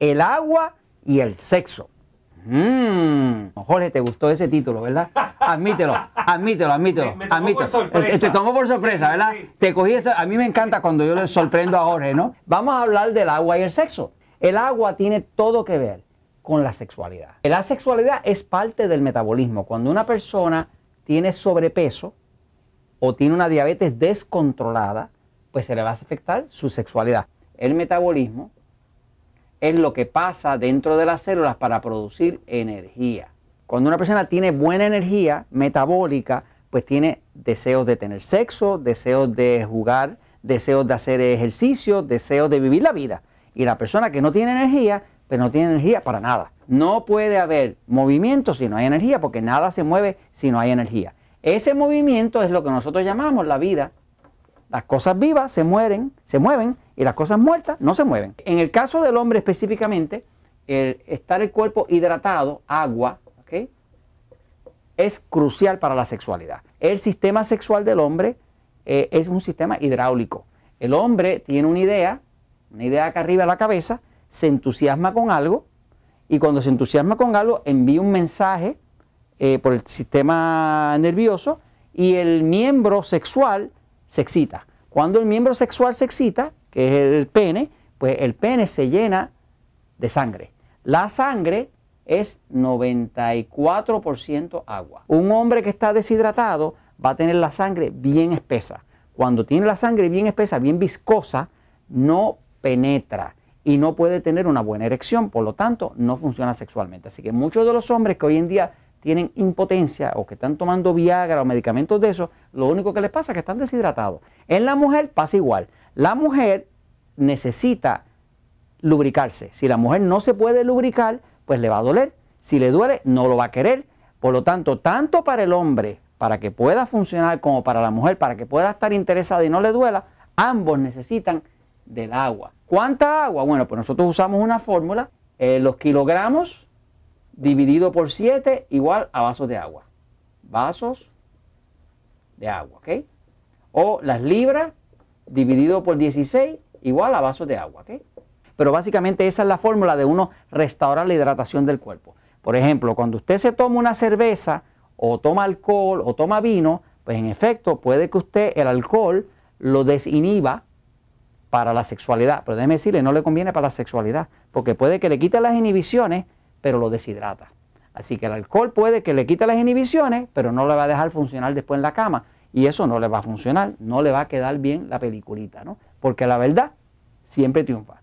el agua y el sexo. Mmm, Jorge, te gustó ese título, ¿verdad? Admítelo, admítelo, admítelo. Me- admítelo. sorpresa. Te tomó por sorpresa, ¿verdad? Sí, sí. Te cogí esa. A mí me encanta cuando yo le sorprendo a Jorge, ¿no? Vamos a hablar del agua y el sexo. El agua tiene todo que ver con la sexualidad. La sexualidad es parte del metabolismo. Cuando una persona tiene sobrepeso o tiene una diabetes descontrolada, pues se le va a afectar su sexualidad. El metabolismo es lo que pasa dentro de las células para producir energía. Cuando una persona tiene buena energía metabólica, pues tiene deseos de tener sexo, deseos de jugar, deseos de hacer ejercicio, deseos de vivir la vida. Y la persona que no tiene energía, pues no tiene energía para nada. No puede haber movimiento si no hay energía, porque nada se mueve si no hay energía. Ese movimiento es lo que nosotros llamamos la vida. Las cosas vivas se mueren, se mueven y las cosas muertas no se mueven. En el caso del hombre específicamente, el estar el cuerpo hidratado, agua, ¿ok? es crucial para la sexualidad. El sistema sexual del hombre eh, es un sistema hidráulico. El hombre tiene una idea, una idea acá arriba de la cabeza, se entusiasma con algo y cuando se entusiasma con algo envía un mensaje eh, por el sistema nervioso y el miembro sexual se excita. Cuando el miembro sexual se excita, que es el pene, pues el pene se llena de sangre. La sangre es 94% agua. Un hombre que está deshidratado va a tener la sangre bien espesa. Cuando tiene la sangre bien espesa, bien viscosa, no penetra y no puede tener una buena erección, por lo tanto no funciona sexualmente. Así que muchos de los hombres que hoy en día tienen impotencia o que están tomando Viagra o medicamentos de eso, lo único que les pasa es que están deshidratados. En la mujer pasa igual. La mujer necesita lubricarse. Si la mujer no se puede lubricar, pues le va a doler. Si le duele, no lo va a querer. Por lo tanto, tanto para el hombre, para que pueda funcionar, como para la mujer, para que pueda estar interesada y no le duela, ambos necesitan del agua. ¿Cuánta agua? Bueno, pues nosotros usamos una fórmula, eh, los kilogramos dividido por 7 igual a vasos de agua. Vasos de agua, ¿ok? O las libras dividido por 16 igual a vasos de agua, ¿ok? Pero básicamente esa es la fórmula de uno restaurar la hidratación del cuerpo. Por ejemplo, cuando usted se toma una cerveza o toma alcohol o toma vino, pues en efecto puede que usted el alcohol lo desinhiba para la sexualidad. Pero déjeme decirle, no le conviene para la sexualidad, porque puede que le quite las inhibiciones, pero lo deshidrata. Así que el alcohol puede que le quite las inhibiciones, pero no le va a dejar funcionar después en la cama. Y eso no le va a funcionar, no le va a quedar bien la peliculita, ¿no? Porque la verdad siempre triunfa.